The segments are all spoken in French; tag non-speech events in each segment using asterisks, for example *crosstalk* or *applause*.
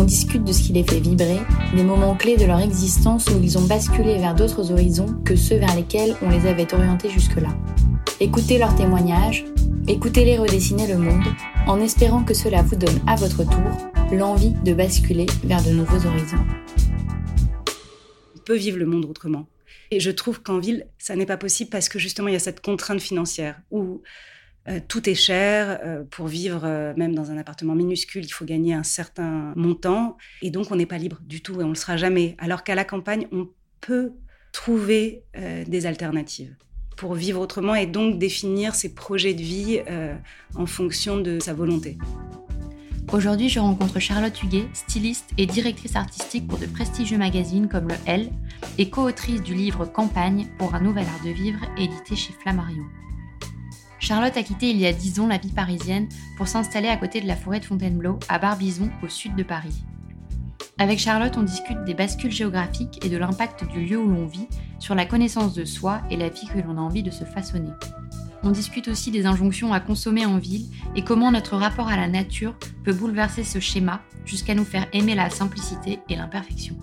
On discute de ce qui les fait vibrer, des moments clés de leur existence où ils ont basculé vers d'autres horizons que ceux vers lesquels on les avait orientés jusque-là. Écoutez leurs témoignages, écoutez-les redessiner le monde, en espérant que cela vous donne à votre tour l'envie de basculer vers de nouveaux horizons. On peut vivre le monde autrement. Et je trouve qu'en ville, ça n'est pas possible parce que justement, il y a cette contrainte financière où euh, tout est cher. euh, pour vivre, euh, même dans un appartement minuscule, il faut gagner un certain montant. Et donc, on n'est pas libre du tout et on ne le sera jamais. Alors qu'à la campagne, on peut trouver des alternatives pour vivre autrement et donc définir ses projets de vie en fonction de sa volonté. Aujourd'hui, je rencontre Charlotte Huguet, styliste et directrice artistique pour de prestigieux magazines comme le Elle et co-autrice du livre Campagne pour un nouvel art de vivre édité chez Flammarion. Charlotte a quitté il y a 10 ans la vie parisienne pour s'installer à côté de la forêt de Fontainebleau à Barbizon au sud de Paris. Avec Charlotte, on discute des bascules géographiques et de l'impact du lieu où l'on vit sur la connaissance de soi et la vie que l'on a envie de se façonner. On discute aussi des injonctions à consommer en ville et comment notre rapport à la nature peut bouleverser ce schéma jusqu'à nous faire aimer la simplicité et l'imperfection.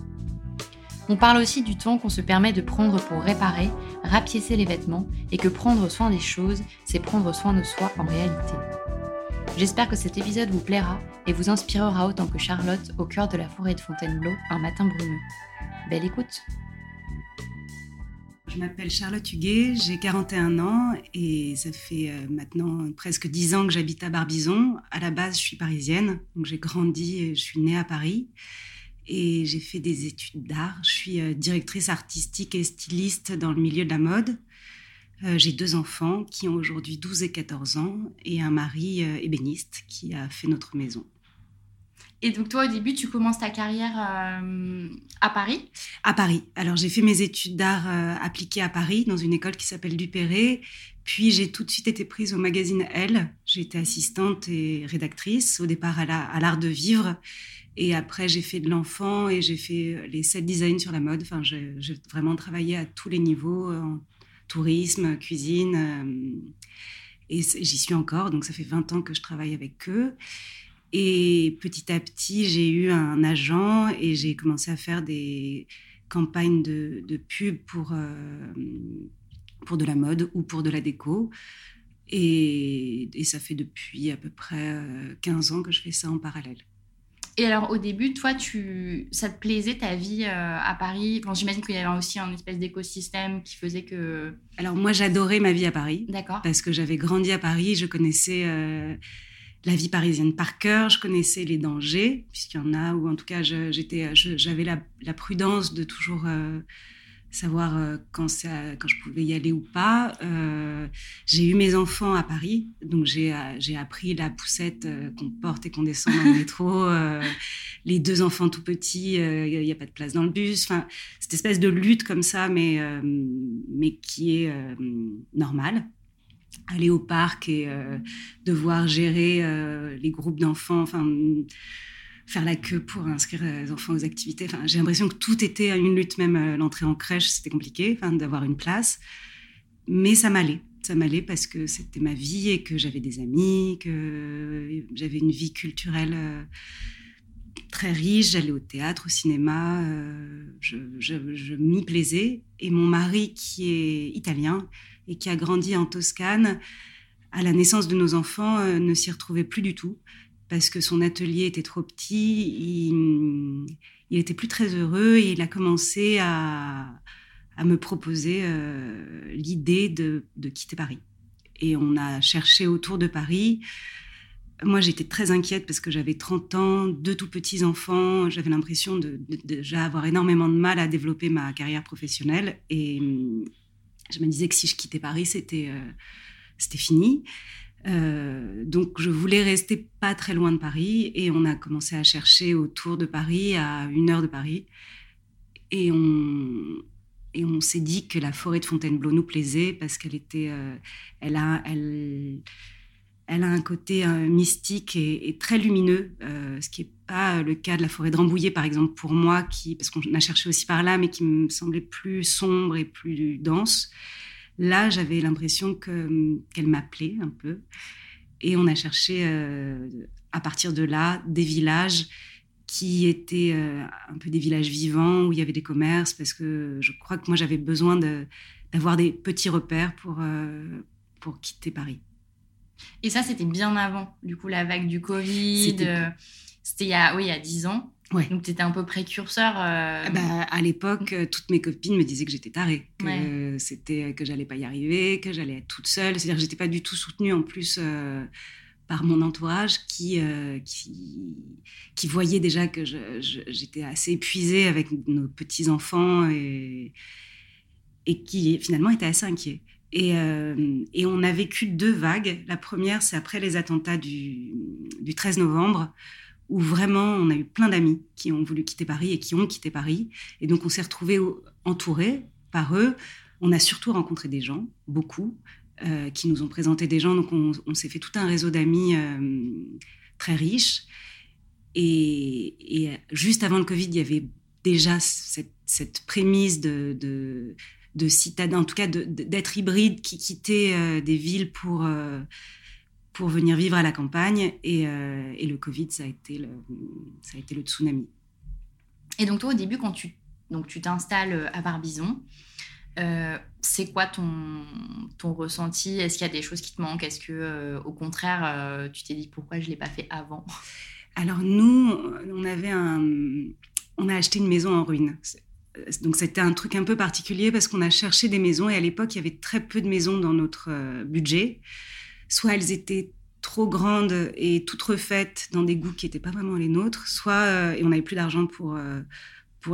On parle aussi du temps qu'on se permet de prendre pour réparer, rapiécer les vêtements et que prendre soin des choses, c'est prendre soin de soi en réalité. J'espère que cet épisode vous plaira et vous inspirera autant que Charlotte au cœur de la forêt de Fontainebleau un matin brumeux. Belle écoute Je m'appelle Charlotte Huguet, j'ai 41 ans et ça fait euh, maintenant presque 10 ans que j'habite à Barbizon. À la base, je suis parisienne, donc j'ai grandi, et je suis née à Paris et j'ai fait des études d'art. Je suis euh, directrice artistique et styliste dans le milieu de la mode. Euh, j'ai deux enfants qui ont aujourd'hui 12 et 14 ans et un mari euh, ébéniste qui a fait notre maison. Et donc toi au début tu commences ta carrière euh, à Paris? À Paris. Alors j'ai fait mes études d'art appliquées à Paris dans une école qui s'appelle Dupéré. Puis j'ai tout de suite été prise au magazine Elle. J'étais assistante et rédactrice au départ à l'art de vivre. Et après j'ai fait de l'enfant et j'ai fait euh, les set design sur la mode. Enfin j'ai vraiment travaillé à tous les niveaux, euh, en tourisme, cuisine. euh, et j'y suis encore, donc ça fait 20 ans que je travaille avec eux. Et petit à petit, j'ai eu un agent et j'ai commencé à faire des campagnes de, pub pour, pour de la mode ou pour de la déco. Et, ça fait depuis à peu près euh, 15 ans que je fais ça en parallèle. Et alors, au début, toi, tu, ça te plaisait ta vie euh, à Paris? Enfin, J'imagine qu'il y avait aussi un espèce d'écosystème qui faisait que. Alors, moi, j'adorais ma vie à Paris. D'accord. Parce que j'avais grandi à Paris, je connaissais euh, la vie parisienne par cœur, je connaissais les dangers, puisqu'il y en a, ou en tout cas, j'avais la, la, prudence de toujours. Euh, savoir euh, quand, ça, quand je pouvais y aller ou pas. Euh, j'ai eu mes enfants à Paris, donc j'ai, euh, j'ai appris la poussette qu'on porte et qu'on descend dans le *laughs* métro. les deux enfants tout petits, il n'y a pas de place dans le bus. Enfin, cette espèce de lutte comme ça, mais, mais qui est normale aller au parc et devoir gérer les groupes d'enfants. Enfin, faire la queue pour inscrire les enfants aux activités. Enfin, j'ai l'impression que tout était une lutte, même euh, l'entrée en crèche, c'était compliqué, d'avoir une place. Mais ça m'allait. Ça m'allait parce que c'était ma vie et que j'avais des amis, que j'avais une vie culturelle euh, très riche. J'allais au théâtre, au cinéma, euh, je m'y plaisais. Et mon mari, qui est italien et qui a grandi en Toscane, à la naissance de nos enfants, ne s'y retrouvait plus du tout parce que son atelier était trop petit, il, il était plus très heureux et il a commencé à, me proposer euh, l'idée de, quitter Paris. Et on a cherché autour de Paris. Moi, j'étais très inquiète parce que j'avais 30 ans, deux tout petits enfants. J'avais l'impression de, déjà avoir énormément de mal à développer ma carrière professionnelle. Et je me disais que si je quittais Paris, c'était euh, c'était fini. Euh, donc je voulais rester pas très loin de Paris et on a commencé à chercher autour de Paris, à une heure de Paris. Et on, s'est dit que la forêt de Fontainebleau nous plaisait parce qu'elle était, euh, elle a, elle, elle a un côté euh, mystique et, très lumineux, ce qui n'est pas le cas de la forêt de Rambouillet, par exemple, pour moi, qui, parce qu'on a cherché aussi par là, mais qui me semblait plus sombre et plus dense. Là, j'avais l'impression qu'elle m'appelait un peu. Et on a cherché, euh, à partir de là, des villages qui étaient euh, un peu des villages vivants, où il y avait des commerces, parce que je crois que moi, j'avais besoin d'avoir des petits repères pour, euh, pour quitter Paris. Et ça, c'était bien avant, du coup, la vague du Covid. C'était il, y a, oui, il y a 10 ans. Donc, tu étais un peu précurseur. Euh, ah bah, à l'époque, euh, toutes mes copines me disaient que j'étais tarée, que c'était que j'allais pas y arriver, que j'allais être toute seule. C'est-à-dire que j'étais pas du tout soutenue en plus euh, par mon entourage qui, qui, qui voyait déjà que j'étais assez épuisée avec nos petits enfants et, et qui finalement était assez inquiet. Et, et, on a vécu deux vagues. La première, c'est après les attentats du, du 13 novembre où vraiment on a eu plein d'amis qui ont voulu quitter Paris et qui ont quitté Paris. Et donc on s'est retrouvés entourés par eux. On a surtout rencontré des gens, beaucoup, euh, qui nous ont présenté des gens. Donc on, s'est fait tout un réseau d'amis euh, très riche. Et, juste avant le Covid, il y avait déjà cette, prémisse de, de, de citadins, en tout cas d'être hybride, qui quittaient euh, des villes pour pour venir vivre à la campagne. Et, euh, et, le Covid, ça a, été le, ça a été le tsunami. Et donc toi, au début, quand tu donc tu t'installes euh, à Barbizon, euh, c'est quoi ton, ton ressenti? Est-ce qu'il y a des choses qui te manquent? Est-ce que, au contraire, tu t'es dit pourquoi je ne l'ai pas fait avant? Alors nous, on avait un, on a acheté une maison en ruine. Donc c'était un truc un peu particulier parce qu'on a cherché des maisons et à l'époque il y avait très peu de maisons dans notre budget soit elles étaient trop grandes et toutes refaites dans des goûts qui n'étaient pas vraiment les nôtres, soit euh, et on n'avait plus d'argent pour euh,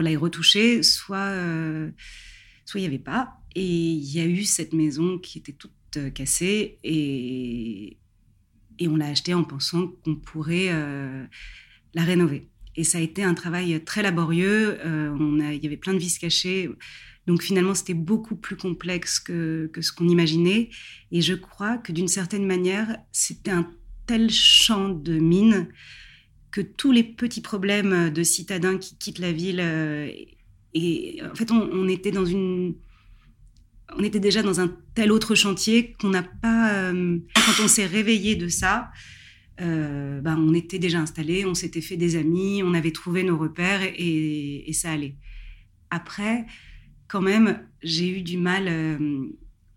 les retoucher, soit euh, soit il n'y avait pas. Et il y a eu cette maison qui était toute cassée et et on l'a achetée en pensant qu'on pourrait la rénover. Et ça a été un travail très laborieux. on il y avait plein de vis cachées. Donc finalement, c'était beaucoup plus complexe que, ce qu'on imaginait. Et je crois que d'une certaine manière, c'était un tel champ de mine que tous les petits problèmes de citadins qui quittent la ville, euh, et en fait, on, était dans une, on était déjà dans un tel autre chantier qu'on n'a pas, euh, quand on s'est réveillé de ça, ben, on était déjà installé, on s'était fait des amis, on avait trouvé nos repères et ça allait. Après, quand même, j'ai eu du mal euh,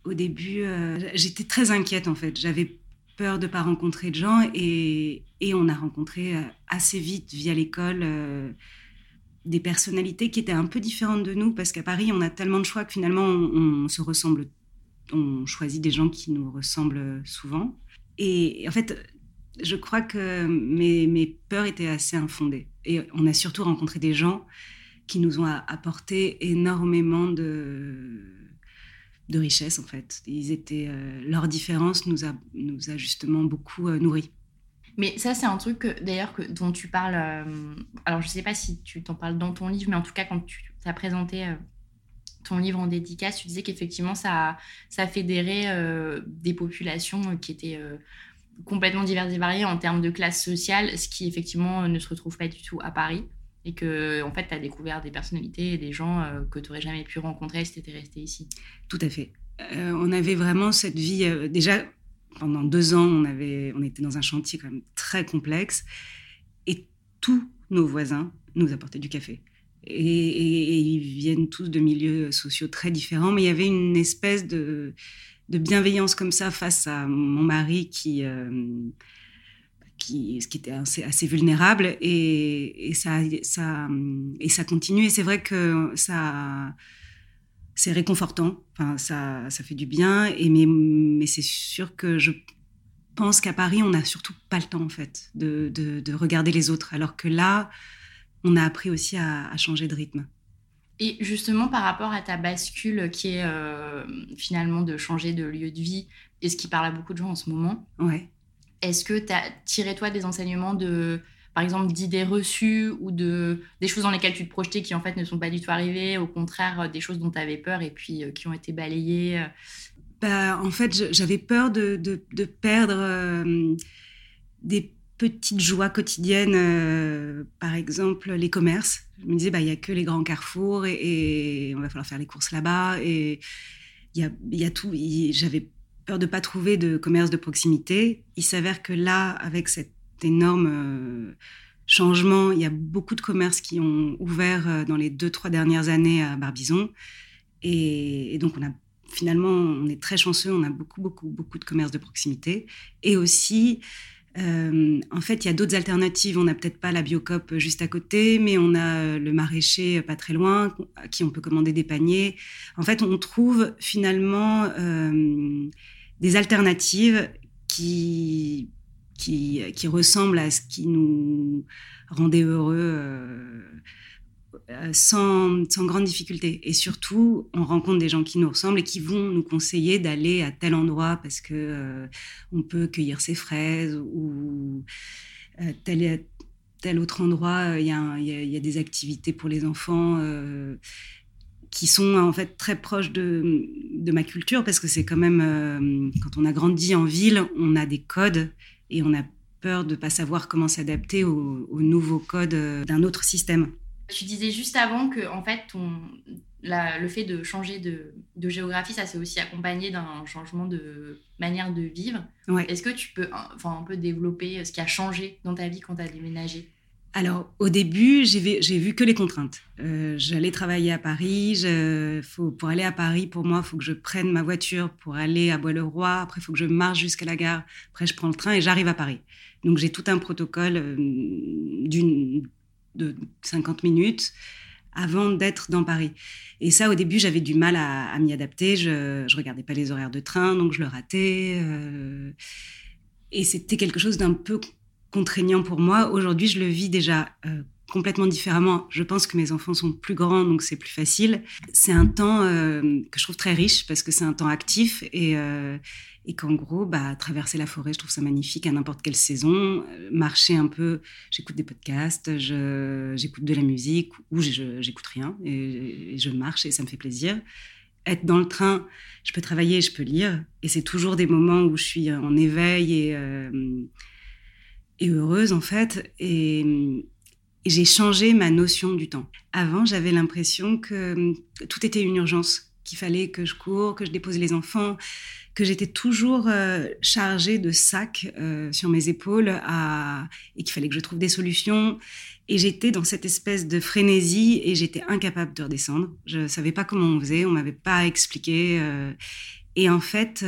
au début. Euh, j'étais très inquiète en fait. J'avais peur de pas rencontrer de gens et, et on a rencontré assez vite via l'école des personnalités qui étaient un peu différentes de nous parce qu'à Paris on a tellement de choix que finalement on, se ressemble, on choisit des gens qui nous ressemblent souvent. Et en fait, je crois que mes, mes peurs étaient assez infondées. Et on a surtout rencontré des gens qui nous ont apporté énormément de, de richesse en fait. Ils étaient, euh, leur différence nous a, justement beaucoup euh, nourris. Mais ça, c'est un truc d'ailleurs dont tu parles. Euh, alors, je ne sais pas si tu t'en parles dans ton livre, mais en tout cas, quand tu as présenté ton livre en dédicace, tu disais qu'effectivement, ça, ça fédérait des populations qui étaient complètement diverses et variées en termes de classe sociale, ce qui effectivement ne se retrouve pas du tout à Paris et que en fait tu as découvert des personnalités et des gens euh, que tu n'aurais jamais pu rencontrer si tu étais resté ici. Tout à fait. Euh, on avait vraiment cette vie euh, déjà pendant deux ans on avait on était dans un chantier quand même très complexe et tous nos voisins nous apportaient du café. Et, ils viennent tous de milieux sociaux très différents, mais il y avait une espèce de, de bienveillance comme ça face à mon mari qui qui, ce qui était assez, assez vulnérable et, et, ça, ça, et ça continue. Et c'est vrai que ça, c'est réconfortant. Enfin, ça, ça fait du bien. Et mais, mais c'est sûr que je pense qu'à Paris, on n'a surtout pas le temps en fait de, de, de, regarder les autres, alors que là, on a appris aussi à, à, changer de rythme. Et justement, par rapport à ta bascule qui est euh, finalement de changer de lieu de vie, et ce qui parle à beaucoup de gens en ce moment, ouais. Est-ce que tu as tiré, toi, des enseignements de, par exemple, d'idées reçues ou de, des choses dans lesquelles tu te projetais qui, en fait, ne sont pas du tout arrivées, au contraire, euh, des choses dont tu avais peur et puis euh, qui ont été balayées euh? bah, En fait, j'avais peur de, de, perdre des petites joies quotidiennes, par exemple les commerces. Je me disais, bah, il n'y a que les grands carrefours et, on va falloir faire les courses là-bas. Et il y a, y a tout. J'avais peur de pas trouver de commerce de proximité. Il s'avère que là, avec cet énorme euh, changement, il y a beaucoup de commerces qui ont ouvert euh, dans les deux, trois dernières années à Barbizon. Et, donc, on a finalement, on est très chanceux, on a beaucoup, beaucoup, beaucoup de commerces de proximité. Et aussi, euh, en fait, il y a d'autres alternatives. On n'a peut-être pas la Biocop juste à côté, mais on a le maraîcher pas très loin, à qui on peut commander des paniers. En fait, on trouve finalement des alternatives qui, qui, qui, ressemblent à ce qui nous rendait heureux euh, euh, sans, sans, grande difficulté. Et surtout, on rencontre des gens qui nous ressemblent et qui vont nous conseiller d'aller à tel endroit parce que euh, on peut cueillir ses fraises ou tel, tel autre endroit, il y, y, y, a des activités pour les enfants qui sont en fait très proches de, de ma culture parce que c'est quand même euh, quand on a grandi en ville, on a des codes et on a peur de pas savoir comment s'adapter aux, nouveaux codes euh, d'un autre système. Tu disais juste avant que en fait ton, la, le fait de changer de, de géographie, ça s'est aussi accompagné d'un changement de manière de vivre. Ouais. Est-ce que tu peux enfin, un peu développer ce qui a changé dans ta vie quand tu as déménagé? Alors, au début, j'ai vu que les contraintes. Euh, j'allais travailler à Paris. Faut, pour aller à Paris, pour moi, il faut que je prenne ma voiture pour aller à Bois-le-Roi. Après, il faut que je marche jusqu'à la gare. Après, je prends le train et j'arrive à Paris. Donc, j'ai tout un protocole euh, de 50 minutes avant d'être dans Paris. Et ça, au début, j'avais du mal à, m'y adapter. Je ne regardais pas les horaires de train, donc je le ratais. Euh, et c'était quelque chose d'un peu contraignant pour moi. Aujourd'hui, je le vis déjà euh, complètement différemment. Je pense que mes enfants sont plus grands, donc c'est plus facile. C'est un temps euh, que je trouve très riche parce que c'est un temps actif et, euh, et qu'en gros, bah, traverser la forêt, je trouve ça magnifique à n'importe quelle saison. Marcher un peu, j'écoute des podcasts, j'écoute de la musique ou j'écoute rien et, et, je marche et ça me fait plaisir. Être dans le train, je peux travailler, je peux lire et c'est toujours des moments où je suis en éveil et et heureuse en fait. Et, j'ai changé ma notion du temps. Avant, j'avais l'impression que tout était une urgence, qu'il fallait que je cours, que je dépose les enfants, que j'étais toujours euh, chargée de sacs euh, sur mes épaules et qu'il fallait que je trouve des solutions. Et j'étais dans cette espèce de frénésie et j'étais incapable de redescendre. Je savais pas comment on faisait, on m'avait pas expliqué. Euh, Et en fait,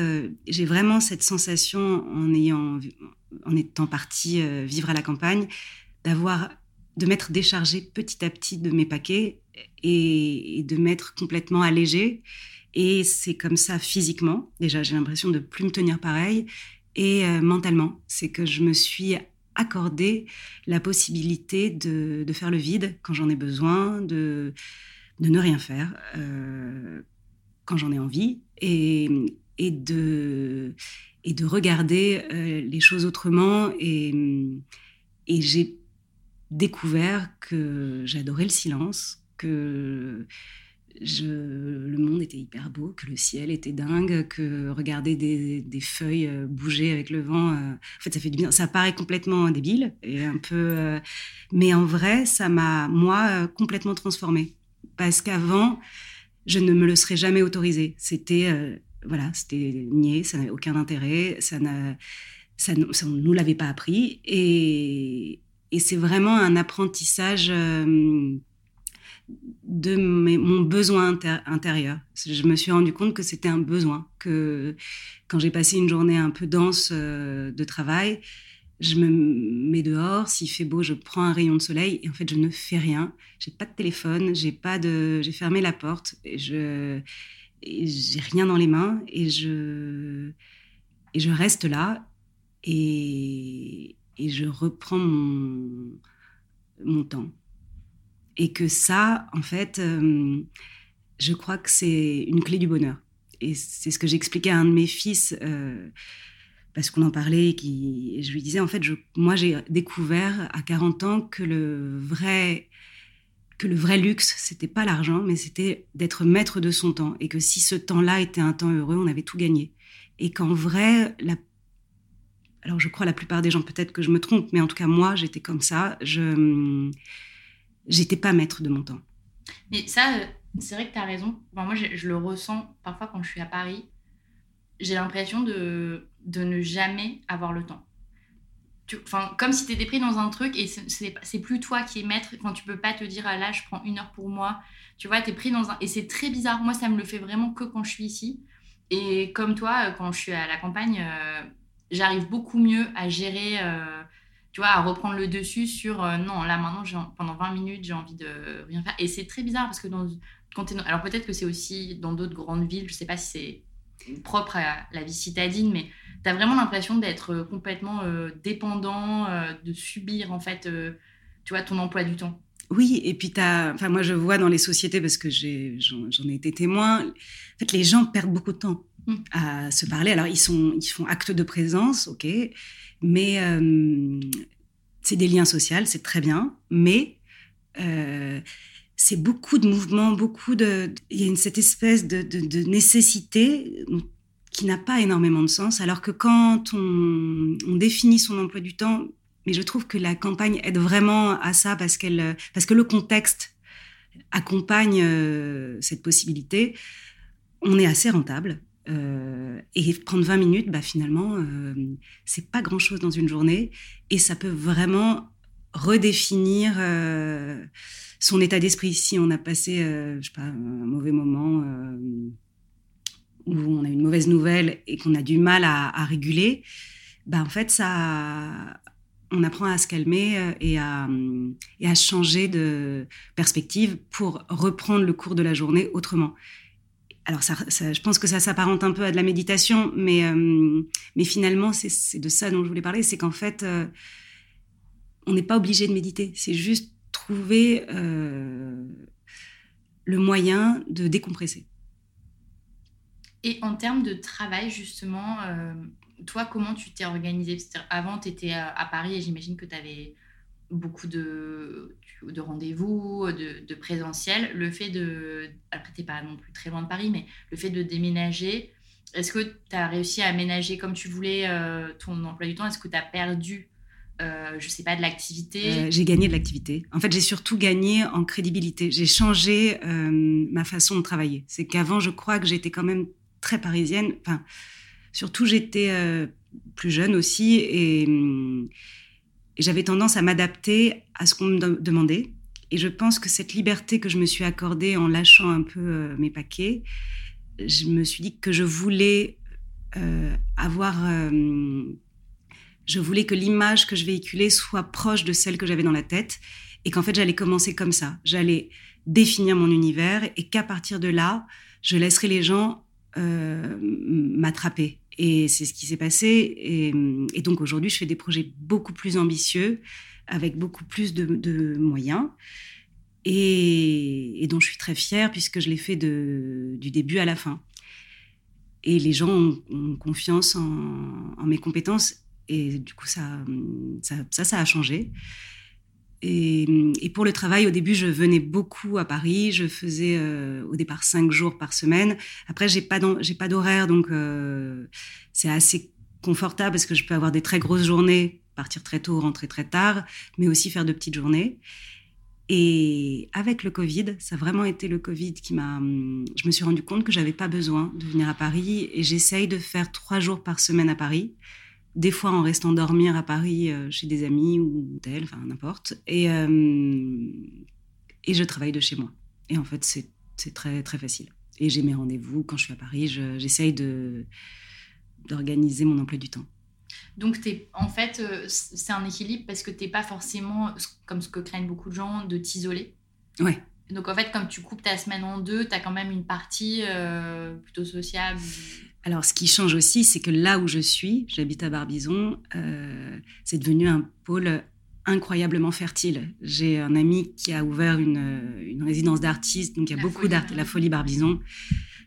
j'ai vraiment cette sensation en ayant, en étant partie vivre à la campagne, d'avoir, de m'être déchargée petit à petit de mes paquets et, de m'être complètement allégée. Et c'est comme ça physiquement. Déjà, j'ai l'impression de plus me tenir pareil. Et euh, mentalement, c'est que je me suis accordé la possibilité de, faire le vide quand j'en ai besoin, de, de ne rien faire euh, quand j'en ai envie, et, et, de, et de regarder euh, les choses autrement. Et, et j'ai découvert que j'adorais le silence, que le monde était hyper beau, que le ciel était dingue, que regarder des, feuilles euh, bouger avec le vent, euh, en fait, ça fait du bien. Ça paraît complètement débile et un peu, mais en vrai, ça m'a moi complètement transformée parce qu'avant, je ne me le serais jamais autorisé. C'était voilà, c'était niais, ça n'avait aucun intérêt, ça n'a ça, nous l'avait pas appris et, et c'est vraiment un apprentissage de mon besoin intérieur. Je me suis rendu compte que c'était un besoin, que quand j'ai passé une journée un peu dense euh, de travail, je me mets dehors, s'il fait beau, je prends un rayon de soleil et en fait je ne fais rien. J'ai pas de téléphone, j'ai pas de, j'ai fermé la porte et je, j'ai rien dans les mains et je, et je reste là et, et je reprends mon, mon temps et que ça, en fait, euh, je crois que c'est une clé du bonheur. Et c'est ce que j'expliquais à un de mes fils, euh, parce qu'on en parlait, qui, et je lui disais, en fait, je, moi, j'ai découvert à 40 ans que le vrai, que le vrai luxe, c'était pas l'argent, mais c'était d'être maître de son temps. Et que si ce temps-là était un temps heureux, on avait tout gagné. Et qu'en vrai, la alors je crois la plupart des gens, peut-être que je me trompe, mais en tout cas moi, j'étais comme ça. Je j'étais pas maître de mon temps. Mais ça, euh, c'est vrai que tu as raison. moi, je, le ressens parfois quand je suis à Paris. J'ai l'impression de, de ne jamais avoir le temps. Comme si tu étais pris dans un truc et c'est plus toi qui es maître. Quand tu peux pas te dire, ah là, je prends une heure pour moi. Tu vois, tu es pris dans un. Et c'est très bizarre. Moi, ça me le fait vraiment que quand je suis ici. Et comme toi, euh, quand je suis à la campagne, euh, j'arrive beaucoup mieux à gérer tu vois, à reprendre le dessus sur euh, non, là maintenant, pendant 20 minutes, j'ai envie de rien faire. Et c'est très bizarre parce que dans, quand alors peut-être que c'est aussi dans d'autres grandes villes, je sais pas si c'est propre à la vie citadine, mais tu as vraiment l'impression d'être complètement euh, dépendant, euh, de subir en fait, tu vois, ton emploi du temps. Oui, et puis as, enfin moi je vois dans les sociétés parce que j'en ai été témoin. En fait, les gens perdent beaucoup de temps mmh. à se parler. Alors ils sont, ils font acte de présence, ok, mais euh, c'est des liens sociaux, c'est très bien, mais euh, c'est beaucoup de mouvements, beaucoup de. Il y a une, cette espèce de, de, nécessité qui n'a pas énormément de sens, alors que quand on, définit son emploi du temps, mais je trouve que la campagne aide vraiment à ça parce, qu'elle, parce que le contexte accompagne euh, cette possibilité, on est assez rentable. Euh, et prendre 20 minutes, bah, finalement, euh, c'est pas grand-chose dans une journée. Et ça peut vraiment redéfinir euh, son état d'esprit. Si on a passé, je sais pas, un mauvais moment, où on a une mauvaise nouvelle et qu'on a du mal à, réguler, bah, en fait, ça, on apprend à se calmer et à, et à changer de perspective pour reprendre le cours de la journée autrement alors ça, je pense que ça s'apparente un peu à de la méditation, mais, euh, mais finalement, c'est de ça dont je voulais parler, c'est qu'en fait, euh, on n'est pas obligé de méditer, c'est juste trouver euh, le moyen de décompresser. Et en termes de travail, justement, toi, comment tu t'es organisée? Avant, tu étais à Paris et j'imagine que tu avais beaucoup de, de rendez-vous, de, de, présentiel. Le fait de. Après, tu pas non plus très loin de Paris, mais le fait de déménager, est-ce que tu as réussi à aménager comme tu voulais euh, ton emploi du temps? Est-ce que tu as perdu, euh, je sais pas, de l'activité? Euh, J'ai gagné de l'activité. En fait, j'ai surtout gagné en crédibilité. J'ai changé euh, ma façon de travailler. C'est qu'avant, je crois que j'étais quand même très parisienne. Enfin, surtout, j'étais plus jeune aussi et. J'avais tendance à m'adapter à ce qu'on me demandait. Et je pense que cette liberté que je me suis accordée en lâchant un peu euh, mes paquets, je me suis dit que je voulais euh, avoir. Euh, je voulais que l'image que je véhiculais soit proche de celle que j'avais dans la tête et qu'en fait j'allais commencer comme ça. J'allais définir mon univers et qu'à partir de là, je laisserai les gens euh, m'attraper. Et c'est ce qui s'est passé. Et, donc aujourd'hui, je fais des projets beaucoup plus ambitieux, avec beaucoup plus de, moyens, et, dont je suis très fière puisque je l'ai fait du début à la fin. Et les gens ont, confiance en, mes compétences, et du coup, ça, ça, ça a changé. Et, pour le travail, au début, je venais beaucoup à Paris. Je faisais euh, au départ cinq jours par semaine. Après, j'ai pas j'ai pas d'horaire, donc euh, c'est assez confortable parce que je peux avoir des très grosses journées, partir très tôt, rentrer très tard, mais aussi faire de petites journées. Et avec le Covid, ça a vraiment été le Covid qui m'a. Je me suis rendu compte que j'avais pas besoin de venir à Paris et j'essaye de faire trois jours par semaine à Paris des fois en restant dormir à Paris euh, chez des amis ou tel, enfin n'importe. Et, euh, et je travaille de chez moi. Et en fait, c'est très, très facile. Et j'ai mes rendez-vous quand je suis à Paris. J'essaye de d'organiser mon emploi du temps. Donc, es, en fait, euh, c'est un équilibre parce que tu n'es pas forcément, comme ce que craignent beaucoup de gens, de t'isoler. Ouais. Donc, en fait, comme tu coupes ta semaine en deux, tu as quand même une partie plutôt sociable. Alors, ce qui change aussi, c'est que là où je suis, j'habite à Barbizon, euh, c'est devenu un pôle incroyablement fertile. J'ai un ami qui a ouvert une, résidence d'artistes, donc il y a beaucoup d'artistes, la Folie Barbizon,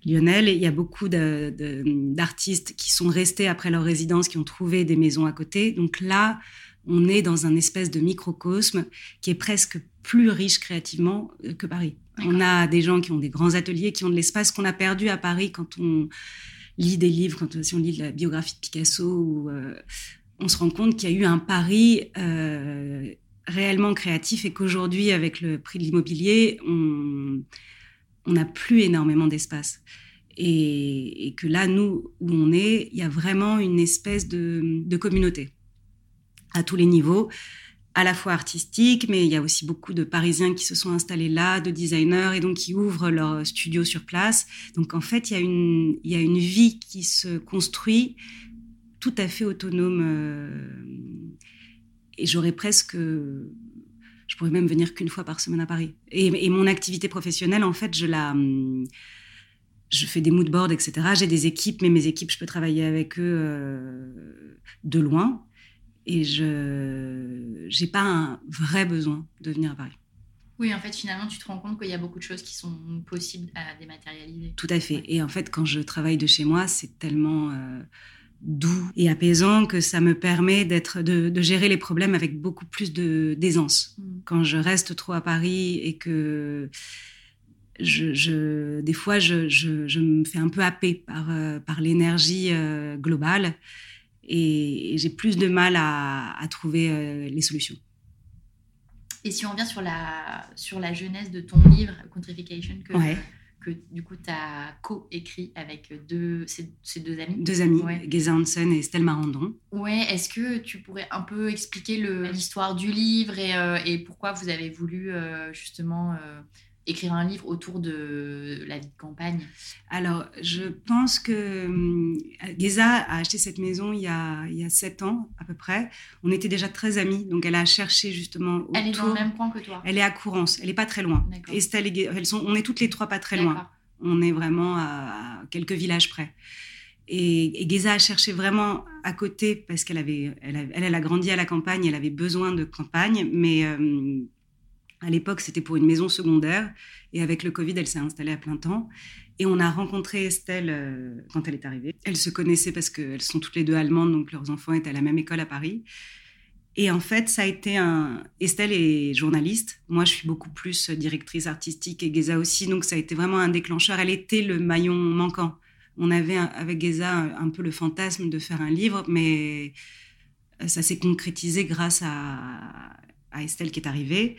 Lionel, il y a beaucoup d'artistes qui sont restés après leur résidence, qui ont trouvé des maisons à côté. Donc là, on est dans un espèce de microcosme qui est presque plus riche créativement que Paris. On a des gens qui ont des grands ateliers, qui ont de l'espace qu'on a perdu à Paris quand on lit des livres, quand si on lit la biographie de Picasso, euh, on se rend compte qu'il y a eu un pari euh, réellement créatif et qu'aujourd'hui, avec le prix de l'immobilier, on n'a plus énormément d'espace. Et, que là, nous, où on est, il y a vraiment une espèce de communauté à tous les niveaux à la fois artistique, mais il y a aussi beaucoup de Parisiens qui se sont installés là, de designers, et donc qui ouvrent leur studio sur place. Donc en fait, il y a une, vie qui se construit tout à fait autonome. Euh, et j'aurais presque... Je pourrais même venir qu'une fois par semaine à Paris. Et, mon activité professionnelle, en fait, je la... Je fais des moodboards, etc. J'ai des équipes, mais mes équipes, je peux travailler avec eux euh, de loin et je n'ai pas un vrai besoin de venir à Paris. Oui, en fait, finalement, tu te rends compte qu'il y a beaucoup de choses qui sont possibles à dématérialiser. Tout à fait. Et en fait, quand je travaille de chez moi, c'est tellement euh, doux et apaisant que ça me permet d'être, de, gérer les problèmes avec beaucoup plus de, d'aisance. Mm. Quand je reste trop à Paris et que je, des fois, je, je, me fais un peu happer par, euh, par l'énergie euh, globale et, j'ai plus de mal à, trouver euh, les solutions. Et si on revient sur la, sur la jeunesse de ton livre, Contrification, que, que du coup tu as co-écrit avec deux, ces, deux amis? Deux amis, ouais. Geza Hansen et Estelle Marandon. Ouais, est-ce que tu pourrais un peu expliquer l'histoire du livre et, euh, et, pourquoi vous avez voulu euh, justement écrire un livre autour de la vie de campagne? Alors, je pense que euh, Geza a acheté cette maison il y, a, il y a sept ans à peu près. On était déjà très amis, donc elle a cherché justement autour. Elle est dans le même coin que toi? Elle est à Courance, elle n'est pas très loin. Estelle et elles sont, on est toutes les trois pas très loin. On est vraiment à, quelques villages près. Et, et, Geza a cherché vraiment à côté parce qu'elle avait, elle, elle, a grandi à la campagne, elle avait besoin de campagne, mais... Euh, à l'époque, c'était pour une maison secondaire. Et avec le Covid, elle s'est installée à plein temps. Et on a rencontré Estelle euh, quand elle est arrivée. Elles se connaissaient parce qu'elles sont toutes les deux allemandes, donc leurs enfants étaient à la même école à Paris. Et en fait, ça a été un. Estelle est journaliste. Moi, je suis beaucoup plus directrice artistique et Geza aussi. Donc, ça a été vraiment un déclencheur. Elle était le maillon manquant. On avait avec Geza un peu le fantasme de faire un livre, mais ça s'est concrétisé grâce à Estelle qui est arrivée.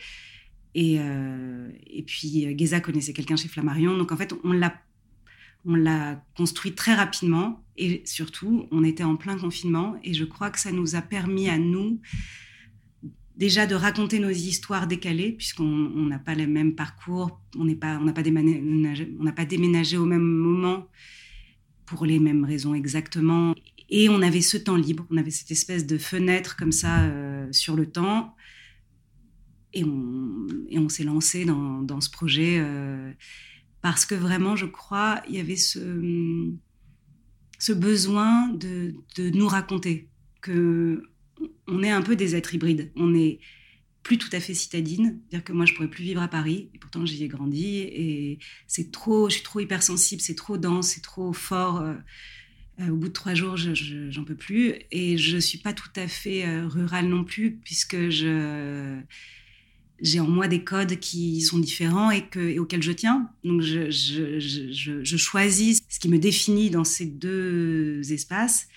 Et, euh, et puis, euh, Geza connaissait quelqu'un chez Flammarion. Donc, en fait, on l'a, on l'a construit très rapidement. Et surtout, on était en plein confinement. Et je crois que ça nous a permis à nous déjà de raconter nos histoires décalées, puisqu'on n'a pas les mêmes parcours, on n'a pas, pas, déménagé, pas déménagé au même moment pour les mêmes raisons exactement. Et on avait ce temps libre, on avait cette espèce de fenêtre comme ça euh, sur le temps. Et on, s'est lancé dans, ce projet euh, parce que vraiment, je crois, il y avait ce, besoin de, nous raconter que on est un peu des êtres hybrides. On est plus tout à fait citadine, dire que moi je pourrais plus vivre à Paris et pourtant j'y ai grandi et c'est trop, je suis trop hypersensible, c'est trop dense, c'est trop fort. Euh, euh, au bout de trois jours, je, j'en peux plus et je suis pas tout à fait rurale non plus puisque je j'ai en moi des codes qui sont différents et, que, et auxquels je tiens. Donc je, choisis ce qui me définit dans ces deux espaces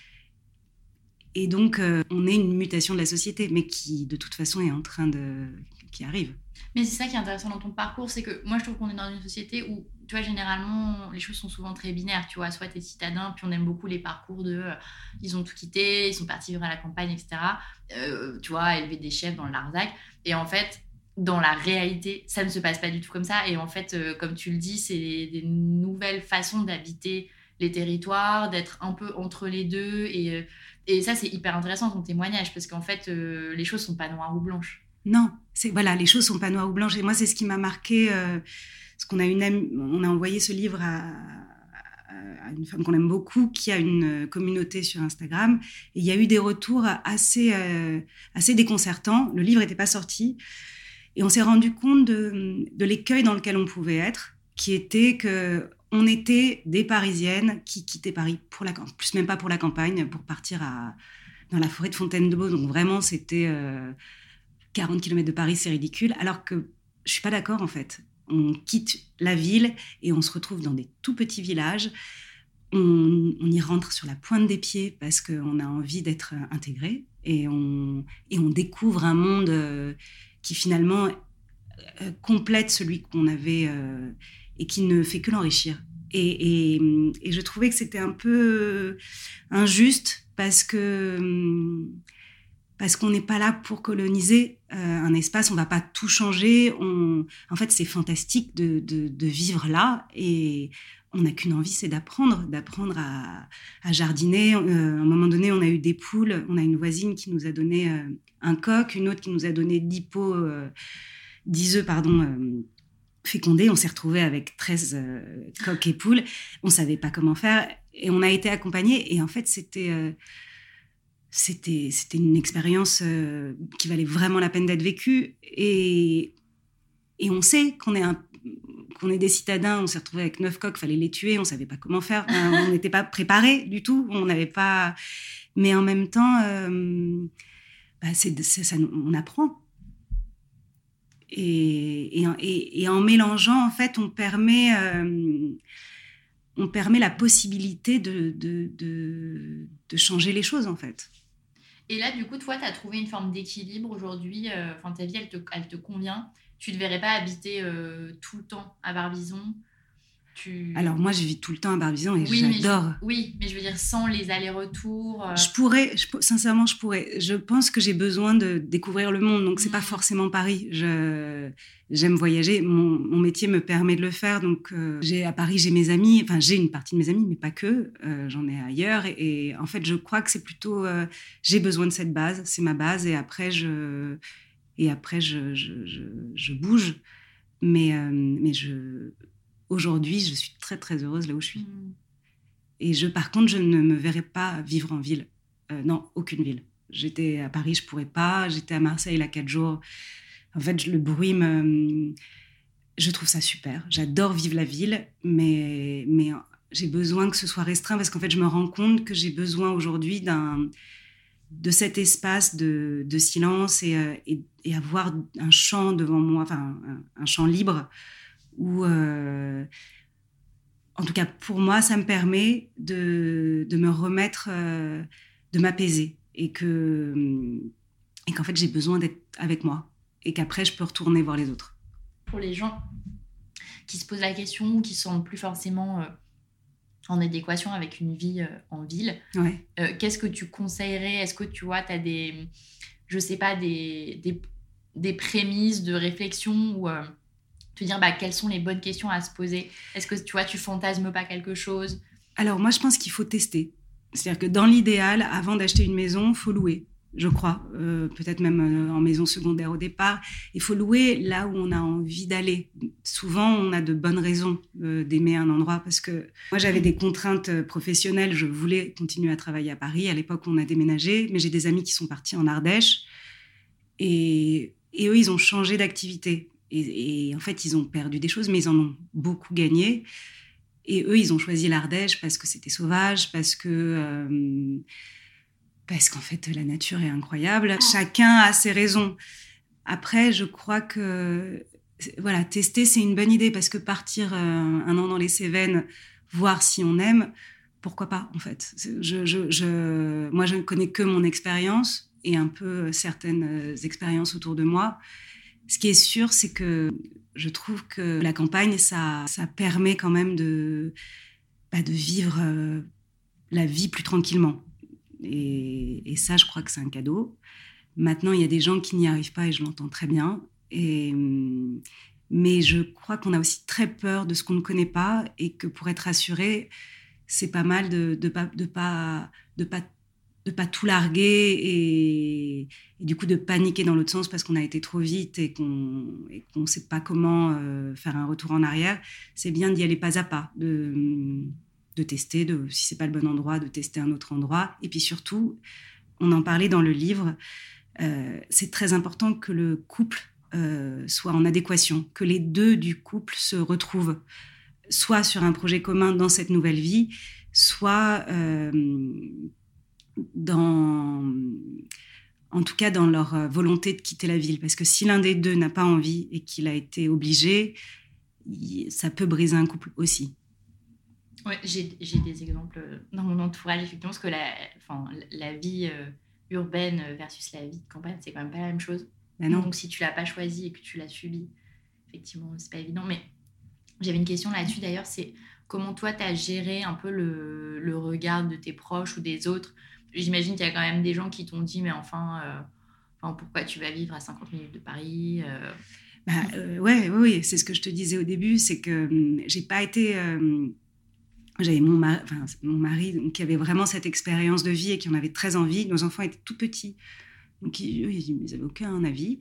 et donc, euh, on est une mutation de la société, mais qui, de toute façon, est en train de. qui arrive. Mais c'est ça qui est intéressant dans ton parcours, c'est que moi, je trouve qu'on est dans une société où, tu vois, généralement, les choses sont souvent très binaires, tu vois. Soit tu es citadin, puis on aime beaucoup les parcours de. Euh, ils ont tout quitté, ils sont partis vivre à la campagne, etc. Euh, tu vois, élever des chefs dans le Larzac. Et en fait, dans la réalité, ça ne se passe pas du tout comme ça. Et en fait, comme tu le dis, c'est des nouvelles façons d'habiter les territoires, d'être un peu entre les deux et et ça, c'est hyper intéressant ton témoignage parce qu'en fait, euh, les choses sont pas noires ou blanches. Non, voilà, les choses sont pas noires ou blanches. Et moi, c'est ce qui m'a marqué. Euh, parce qu'on a on a envoyé ce livre à, une femme qu'on aime beaucoup, qui a une communauté sur Instagram. Et il y a eu des retours euh, assez déconcertants. Le livre n'était pas sorti. Et on s'est rendu compte de, l'écueil dans lequel on pouvait être, qui était que on était des Parisiennes qui quittaient Paris pour la plus même pas pour la campagne, pour partir dans la forêt de Fontaine-de-Beau. Donc vraiment, c'était 40 euh, km de Paris, c'est ridicule. Alors que je suis pas d'accord en fait. On quitte la ville et on se retrouve dans des tout petits villages. On, y rentre sur la pointe des pieds parce qu'on a envie d'être intégré et on, et on découvre un monde euh, qui finalement euh, complète celui qu'on avait et qui ne fait que l'enrichir. Et, et, je trouvais que c'était un peu injuste parce que parce qu'on n'est pas là pour coloniser euh, un espace, on va pas tout changer. En fait, c'est fantastique de, de, de, vivre là et on n'a qu'une envie, c'est d'apprendre, d'apprendre à, jardiner. Euh, à un moment donné, on a eu des poules. On a une voisine qui nous a donné euh, un coq, une autre qui nous a donné 10 pots, 10 œufs, pardon fécondé. On s'est retrouvé avec 13 euh, coques et poules. On savait pas comment faire et on a été accompagnés. Et en fait, c'était euh, c'était une expérience euh, qui valait vraiment la peine d'être vécue. Et et on sait qu'on est des citadins, on s'est retrouvé avec neuf coques, fallait les tuer, on savait pas comment faire, on n'était pas préparé du tout, on n'avait pas. Mais en même temps, bah c'est, ça, on apprend. Et, en mélangeant, en fait, on permet, euh, la possibilité de, changer les choses, en fait. Et là, du coup, toi, tu as trouvé une forme d'équilibre aujourd'hui. Euh, enfin, ta vie, elle te convient? Tu ne verrais pas habiter euh, tout le temps à Barbizon? Alors moi, je vis tout le temps à Barbizon et j'adore. Oui, mais je veux dire sans les allers-retours. Euh. Je pourrais, sincèrement, je pourrais. Je pense que j'ai besoin de découvrir le monde, donc c'est pas mm. forcément Paris. Je j'aime voyager. Mon, métier me permet de le faire, donc euh, j'ai à Paris j'ai mes amis. Enfin, j'ai une partie de mes amis, mais pas que. Euh, j'en ai ailleurs et, en fait, je crois que c'est plutôt j'ai besoin de cette base, c'est ma base et après je et après je, je, je, je bouge. Mais, mais je, aujourd'hui, je suis très très heureuse là où je suis. Mm. Et je, par contre, je ne me verrais pas vivre en ville. Euh, non, aucune ville. J'étais à Paris, je pourrais pas. J'étais à Marseille il y a quatre jours. En fait, le bruit me, je trouve ça super. J'adore vivre la ville, mais mais j'ai besoin que ce soit restreint parce qu'en fait, je me rends compte que j'ai besoin aujourd'hui d'un de cet espace de, silence et, euh, et, avoir un champ devant moi, enfin un, champ libre où, euh, en tout cas pour moi, ça me permet de, de me remettre, euh, de m'apaiser et que et qu'en fait j'ai besoin d'être avec moi et qu'après je peux retourner voir les autres. Pour les gens qui se posent la question qui sont plus forcément en adéquation avec une vie en ville, ouais. qu'est-ce que tu conseillerais? Est-ce que tu vois, tu as des je sais pas, des, des, des prémices de réflexion ou euh, te dire bah, quelles sont les bonnes questions à se poser? Est-ce que tu vois, tu fantasmes pas quelque chose? Alors moi, je pense qu'il faut tester. C'est-à-dire que dans l'idéal, avant d'acheter une maison, faut louer je crois, euh, peut-être même euh, en maison secondaire au départ. Il faut louer là où on a envie d'aller. Souvent, on a de bonnes raisons euh, d'aimer un endroit parce que moi, j'avais des contraintes professionnelles. Je voulais continuer à travailler à Paris. À l'époque, on a déménagé, mais j'ai des amis qui sont partis en Ardèche et, eux, ils ont changé d'activité. Et, et, en fait, ils ont perdu des choses, mais ils en ont beaucoup gagné. Et eux, ils ont choisi l'Ardèche parce que c'était sauvage, parce que parce qu'en fait, la nature est incroyable. Ah. Chacun a ses raisons. Après, je crois que voilà, tester, c'est une bonne idée parce que partir euh, un an dans les Cévennes, voir si on aime, pourquoi pas, en fait. Je, je, moi, je ne connais que mon expérience et un peu certaines euh, expériences autour de moi. Ce qui est sûr, c'est que je trouve que la campagne, ça, ça permet quand même de, bah, de vivre euh, la vie plus tranquillement. Et, ça, je crois que c'est un cadeau. Maintenant, il y a des gens qui n'y arrivent pas et je l'entends très bien. Mais je crois qu'on a aussi très peur de ce qu'on ne connaît pas et que pour être rassuré, c'est pas mal de ne pas, tout larguer et, du coup de paniquer dans l'autre sens parce qu'on a été trop vite et qu'on ne sait pas comment euh, faire un retour en arrière. C'est bien d'y aller pas à pas, de tester, de, si c'est pas le bon endroit, de tester un autre endroit. Et puis surtout, on en parlait dans le livre, euh, c'est très important que le couple euh, soit en adéquation, que les deux du couple se retrouvent, soit sur un projet commun dans cette nouvelle vie, soit euh, dans, en tout cas dans leur volonté de quitter la ville. Parce que si l'un des deux n'a pas envie et qu'il a été obligé, ça peut briser un couple aussi. Ouais, j'ai des exemples dans mon entourage, effectivement, parce que la, enfin, la vie euh, urbaine versus la vie de campagne, c'est quand même pas la même chose. Ben non. Donc, si tu l'as pas choisi et que tu l'as subi, effectivement, c'est pas évident. Mais j'avais une question là-dessus d'ailleurs, c'est comment toi, tu as géré un peu le, le, regard de tes proches ou des autres? J'imagine qu'il y a quand même des gens qui t'ont dit, mais enfin, euh, enfin, pourquoi tu vas vivre à 50 minutes de Paris euh? bah, ouais, oui, c'est ce que je te disais au début, c'est que hum, j'ai pas été j'avais mon, mari, enfin, mon mari qui avait vraiment cette expérience de vie et qui en avait très envie. Nos enfants étaient tout petits. Donc, ils n'avaient aucun avis.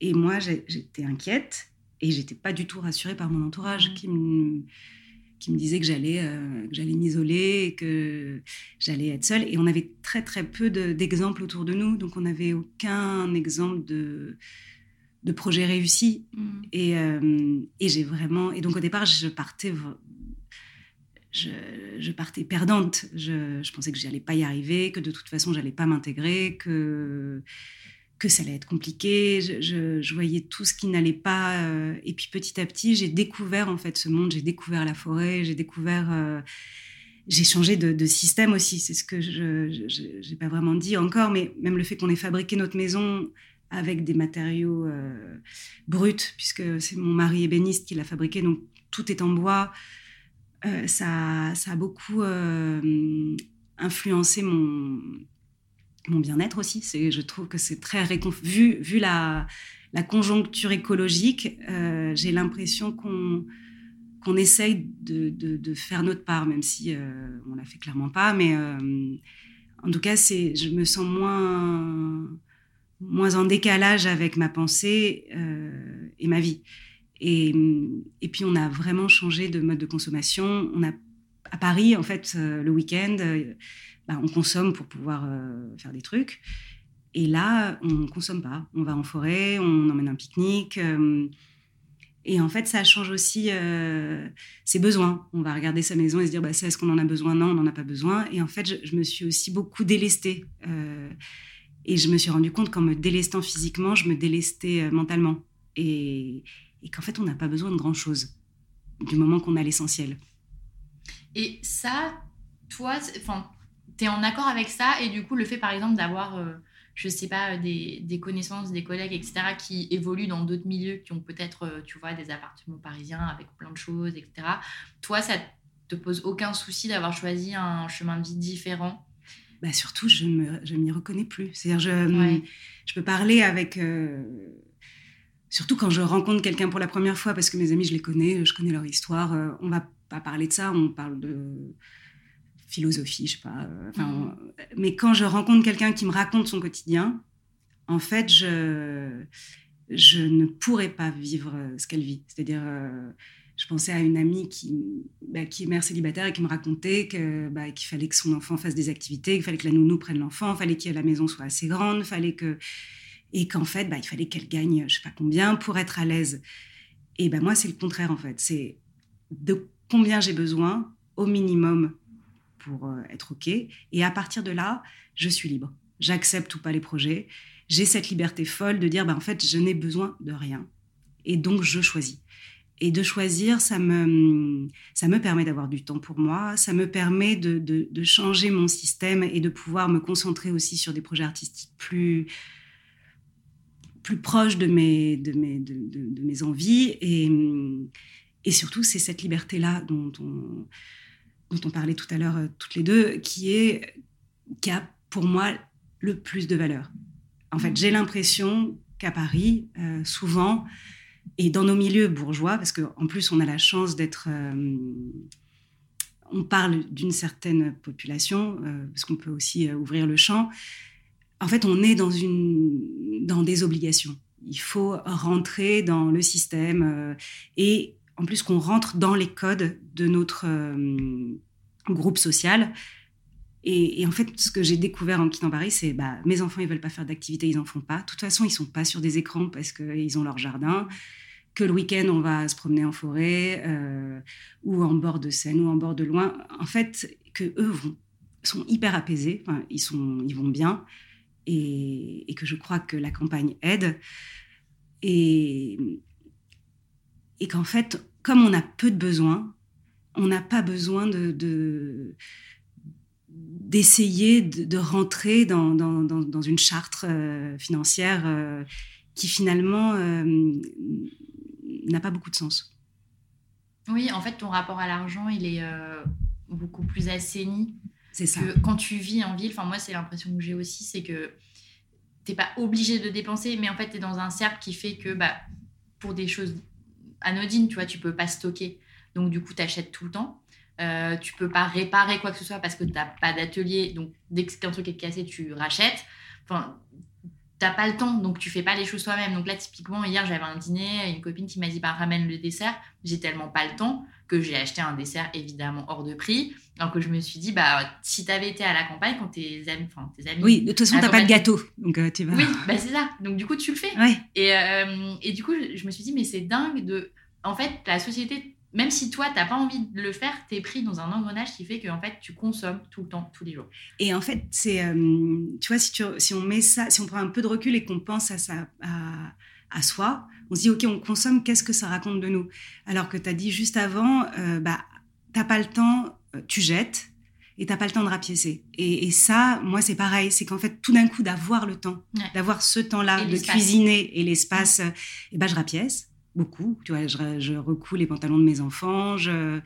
Et moi, j'étais inquiète et j'étais pas du tout rassurée par mon entourage mmh. qui me, qui me disait que j'allais euh, j'allais m'isoler, que j'allais être seule. Et on avait très, très peu d'exemples autour de nous. Donc, on n'avait aucun exemple de, de projet réussi. Mmh. Et, euh, et j'ai vraiment. Et donc, au départ, je partais je, partais perdante. Je, pensais que j'allais pas y arriver, que de toute façon j'allais pas m'intégrer, que que ça allait être compliqué. Je, voyais tout ce qui n'allait pas. Euh, et puis petit à petit, j'ai découvert en fait ce monde. J'ai découvert la forêt. J'ai découvert. Euh, j'ai changé de, système aussi. C'est ce que je n'ai pas vraiment dit encore, mais même le fait qu'on ait fabriqué notre maison avec des matériaux euh, bruts, puisque c'est mon mari ébéniste qui l'a fabriqué, donc tout est en bois. Euh, ça, a beaucoup euh, influencé mon, bien-être aussi. Je trouve que c'est très réconfortant. Vu, la, conjoncture écologique, euh, j'ai l'impression qu'on essaye de, faire notre part, même si on la fait clairement pas. Mais en tout cas, je me sens moins en décalage avec ma pensée et ma vie. Et, et, puis, on a vraiment changé de mode de consommation. On a, à Paris, en fait, euh, le week-end, euh, bah, on consomme pour pouvoir euh, faire des trucs. Et là, on ne consomme pas. On va en forêt, on emmène un pique-nique. et en fait, ça change aussi ses besoins. On va regarder sa maison et se dire, bah, est-ce qu'on en a besoin? Non, on n'en a pas besoin. Et en fait, je, je me suis aussi beaucoup délestée. et je me suis rendu compte qu'en me délestant physiquement, je me délestais mentalement. Et, et qu'en fait, on n'a pas besoin de grand-chose du moment qu'on a l'essentiel. Et ça, toi, tu es en accord avec ça et du coup, le fait par exemple d'avoir, euh, je sais pas, des, des, connaissances, des collègues, etc., qui évoluent dans d'autres milieux, qui ont peut-être, euh, tu vois, des appartements parisiens avec plein de choses, etc., toi, ça te pose aucun souci d'avoir choisi un chemin de vie différent? Bah surtout, je ne m'y reconnais plus. C'est-à-dire, je, je peux parler avec. euh, surtout quand je rencontre quelqu'un pour la première fois, parce que mes amis, je les connais, je connais leur histoire. euh, on va pas parler de ça, on parle de philosophie, je sais pas. euh, on- mais quand je rencontre quelqu'un qui me raconte son quotidien, en fait, je, je ne pourrais pas vivre euh, ce qu'elle vit. C'est-à-dire, euh, je pensais à une amie qui, bah, qui est mère célibataire et qui me racontait que, bah, qu'il fallait que son enfant fasse des activités, qu'il fallait que la nounou prenne l'enfant, il fallait que la maison soit assez grande, fallait que et qu'en fait, bah, il fallait qu'elle gagne, je sais pas combien, pour être à l'aise. Et ben moi, c'est le contraire en fait. C'est de combien j'ai besoin au minimum pour euh, être ok. Et à partir de là, je suis libre. J'accepte ou pas les projets. J'ai cette liberté folle de dire, bah, en fait, je n'ai besoin de rien. Et donc, je choisis. Et de choisir, ça me, ça me permet d'avoir du temps pour moi, ça me permet de, de changer mon système et de pouvoir me concentrer aussi sur des projets artistiques plus, plus proches de mes, de mes, de, de- de mes envies. Et, et surtout, c'est cette liberté-là dont on, dont on parlait tout à l'heure, euh, toutes les deux, qui, est, qui a pour moi le plus de valeur. En fait, j'ai l'impression qu'à Paris, euh, souvent, et dans nos milieux bourgeois, parce qu'en plus, on a la chance d'être. euh, on parle d'une certaine population, euh, parce qu'on peut aussi ouvrir le champ. En fait, on est dans, des obligations. Il faut rentrer dans le système euh, et en plus qu'on rentre dans les codes de notre euh, groupe social. Et, en fait, ce que j'ai découvert en quittant Paris, c'est bah, mes enfants, ils veulent pas faire d'activité, ils en font pas. De toute façon, ils sont pas sur des écrans parce qu'ils ont leur jardin. Que le week-end, on va se promener en forêt euh, ou en bord de Seine ou en bord de loin. En fait, que eux vont, sont hyper apaisés, ils vont bien. Et, que je crois que la campagne aide. Et, qu'en fait, comme on a peu de besoins, on n'a pas besoin de, de- d'essayer de, rentrer dans, une charte euh, financière euh, qui finalement euh, n'a pas beaucoup de sens. Oui, en fait, ton rapport à l'argent, il est beaucoup plus assaini. Quand tu vis en ville, enfin moi c'est l'impression que j'ai aussi, c'est que t'es pas obligé de dépenser, mais en fait tu es dans un cercle qui fait que bah, pour des choses anodines, tu vois, tu peux pas stocker. Donc du coup tu achètes tout le temps. Euh, tu peux pas réparer quoi que ce soit parce que t'as pas d'atelier. Donc dès que un truc est cassé, tu rachètes. T'as pas le temps, donc tu fais pas les choses toi-même. Donc là, typiquement, hier, j'avais un dîner, une copine qui m'a dit, bah, ramène le dessert. J'ai tellement pas le temps que j'ai acheté un dessert évidemment hors de prix. Alors que je me suis dit, bah, si t'avais été à la campagne, quand tes amis, enfin, tes amis. Oui, de toute façon, t'as pas de gâteau, donc euh, tu vas. Oui, bah, c'est ça. Donc du coup, tu le fais. Ouais. Et, euh, et du coup, je me suis dit, mais c'est dingue de. En fait, la société, même si toi, t'as pas envie de le faire, t'es pris dans un engrenage qui fait que en fait, tu consommes tout le temps, tous les jours. Et en fait, c'est, euh, tu vois, si, tu, si on met ça, si on prend un peu de recul et qu'on pense à, ça, à, à soi, on se dit, OK, on consomme, qu'est-ce que ça raconte de nous? Alors que tu as dit juste avant, euh, bah, t'as pas le temps, euh, tu jettes et t'as pas le temps de rapiécer. Et, et ça, moi, c'est pareil, c'est qu'en fait, tout d'un coup, d'avoir le temps, Ouais. d'avoir ce temps-là de cuisiner et l'espace, euh, et ben, je rapièce beaucoup. Tu vois, je, je recouds les pantalons de mes enfants, je,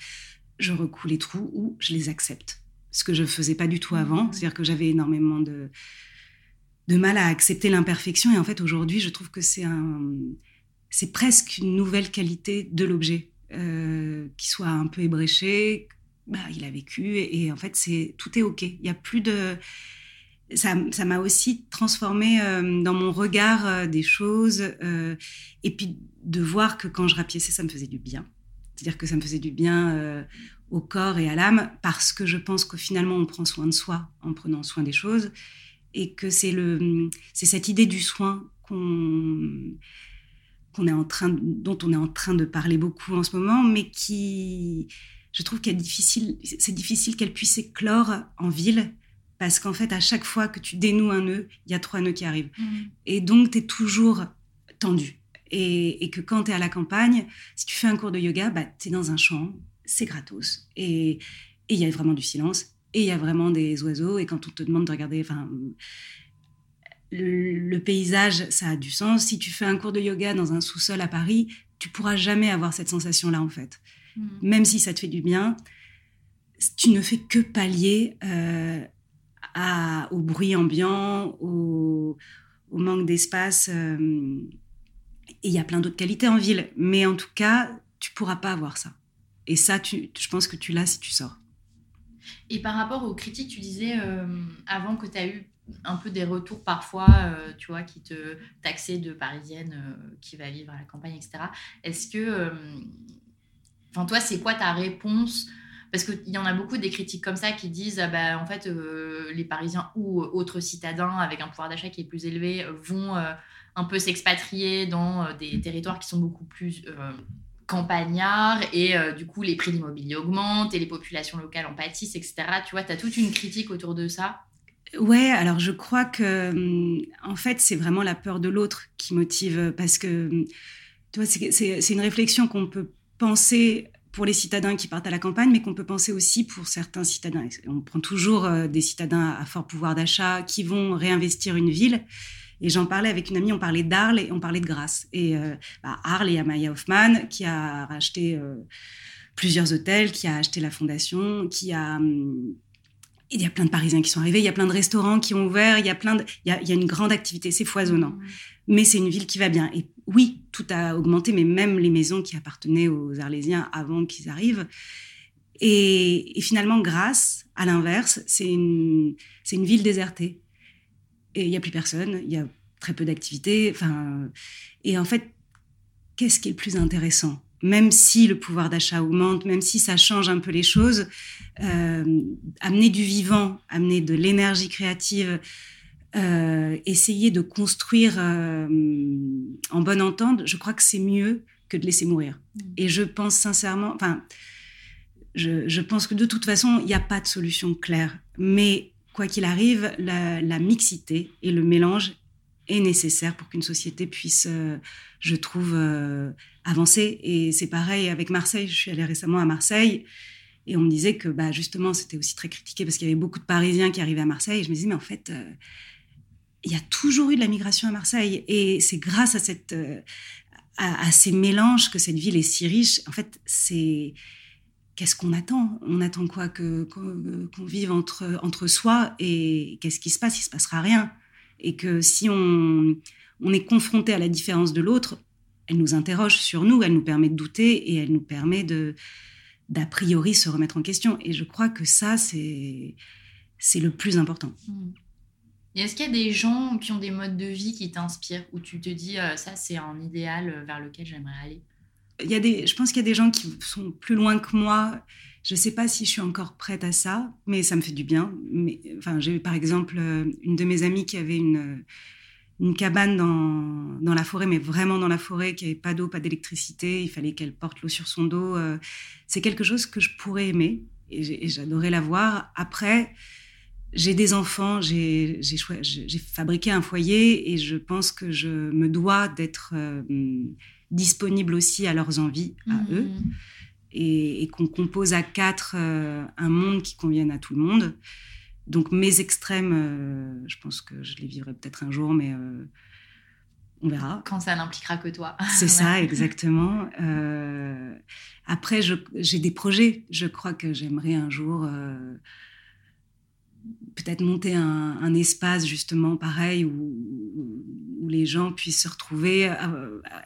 je recouds les trous ou je les accepte. Ce que je faisais pas du tout avant. Mhm. C'est-à-dire que j'avais énormément de, de mal à accepter l'imperfection. Et en fait, aujourd'hui, je trouve que c'est un, c'est presque une nouvelle qualité de l'objet, euh, qui soit un peu ébréché. Bah, il a vécu et, et en fait, c'est tout est ok. Il y a plus de ça ça m'a aussi transformé euh, dans mon regard euh, des choses euh, et puis de voir que quand je rapiéçais, ça me faisait du bien. C'est-à-dire que ça me faisait du bien euh, au corps et à l'âme parce que je pense que finalement on prend soin de soi en prenant soin des choses et que c'est le c'est cette idée du soin qu'on qu'on est en train dont on est en train de parler beaucoup en ce moment mais qui je trouve qu'elle difficile c'est difficile qu'elle puisse éclore en ville parce qu'en fait à chaque fois que tu dénoues un nœud il y a trois nœuds qui arrivent. Et donc tu es toujours tendu et, et que quand tu es à la campagne si tu fais un cours de yoga bah, tu es dans un champ c'est gratos et il y a vraiment du silence et il y a vraiment des oiseaux et quand on te demande de regarder enfin le, le paysage ça a du sens si tu fais un cours de yoga dans un sous-sol à Paris tu pourras jamais avoir cette sensation là en fait Mhm. même si ça te fait du bien tu ne fais que pallier euh, au bruit ambiant, au, manque d'espace. Euh, et il y a plein d'autres qualités en ville. Mais en tout cas, tu pourras pas avoir ça. Et ça, je pense que tu l'as si tu sors. Et par rapport aux critiques, tu disais euh, avant que tu as eu un peu des retours parfois, euh, tu vois, qui te taxaient de parisienne qui va vivre à la campagne, etc. Est-ce que, enfin, toi, c'est quoi ta réponse? Parce qu'il y en a beaucoup des critiques comme ça qui disent ah bah, en fait, euh, les Parisiens ou autres citadins avec un pouvoir d'achat qui est plus élevé euh, vont euh, un peu s'expatrier dans des territoires qui sont beaucoup plus campagnards et du coup les prix d'immobilier augmentent et les populations locales en pâtissent, etc. Tu vois, tu as toute une critique autour de ça? Ouais, alors je crois que hum, en fait c'est vraiment la peur de l'autre qui motive parce que hum, tu c'est une réflexion qu'on peut penser pour les citadins qui partent à la campagne, mais qu'on peut penser aussi pour certains citadins. On prend toujours euh, des citadins à fort pouvoir d'achat qui vont réinvestir une ville. Et j'en parlais avec une amie, on parlait d'Arles et on parlait de Grasse. Et euh, bah, Arles, il y a Maya Hoffman qui a racheté euh, plusieurs hôtels, qui a acheté la fondation, qui a... Hum, il y a plein de Parisiens qui sont arrivés, il y a plein de restaurants qui ont ouvert, il y a plein de, il y a, il y a une grande activité, c'est foisonnant. Mmh. Mais c'est une ville qui va bien. Et oui, tout a augmenté, mais même les maisons qui appartenaient aux Arlésiens avant qu'ils arrivent. Et, finalement, grâce à l'inverse, c'est une, c'est une ville désertée. Et il n'y a plus personne, il y a très peu d'activités. Et en fait, qu'est-ce qui est le plus intéressant? Même si le pouvoir d'achat augmente, même si ça change un peu les choses, euh, amener du vivant, amener de l'énergie créative, euh, essayer de construire euh, en bonne entente, je crois que c'est mieux que de laisser mourir. Mmh. Et je pense sincèrement, enfin, je, pense que de toute façon, il n'y a pas de solution claire. Mais quoi qu'il arrive, la, mixité et le mélange est nécessaire pour qu'une société puisse, je trouve, avancer. Et c'est pareil avec Marseille. Je suis allée récemment à Marseille et on me disait que bah, justement, c'était aussi très critiqué parce qu'il y avait beaucoup de Parisiens qui arrivaient à Marseille. Et je me disais, mais en fait, euh, il y a toujours eu de la migration à Marseille. Et c'est grâce à, euh, à, ces mélanges que cette ville est si riche. En fait, c'est. Qu'est-ce qu'on attend? On attend quoi que, Qu'on vive entre, entre soi et qu'est-ce qui se passe? Il se passera rien. Et que si on, on est confronté à la différence de l'autre, elle nous interroge sur nous, elle nous permet de douter et elle nous permet de d'a priori se remettre en question. Et je crois que ça, c'est c'est le plus important. Hmm. est-ce qu'il y a des gens qui ont des modes de vie qui t'inspirent, où tu te dis, euh, ça, c'est un idéal euh, vers lequel j'aimerais aller? Il y a des, Je pense qu'il y a des gens qui sont plus loin que moi. Je ne sais pas si je suis encore prête à ça, mais ça me fait du bien. Mais, enfin, j'ai par exemple euh, une de mes amies qui avait une une cabane dans, dans, la forêt, mais vraiment dans la forêt, qui avait pas d'eau, pas d'électricité, il fallait qu'elle porte l'eau sur son dos. Euh, c'est quelque chose que je pourrais aimer et j'adorais la voir. Après, j'ai des enfants, j'ai fabriqué un foyer et je pense que je me dois d'être euh, disponible aussi à leurs envies, à mmh. eux, et, qu'on compose à quatre euh, un monde qui convienne à tout le monde. Donc mes extrêmes, euh, je pense que je les vivrai peut-être un jour, mais euh, on verra. Quand ça n'impliquera que toi. C'est *laughs* ça, exactement. Après, j'ai des projets. Je crois que j'aimerais un jour peut-être monter un, espace justement pareil où, où, les gens puissent se retrouver,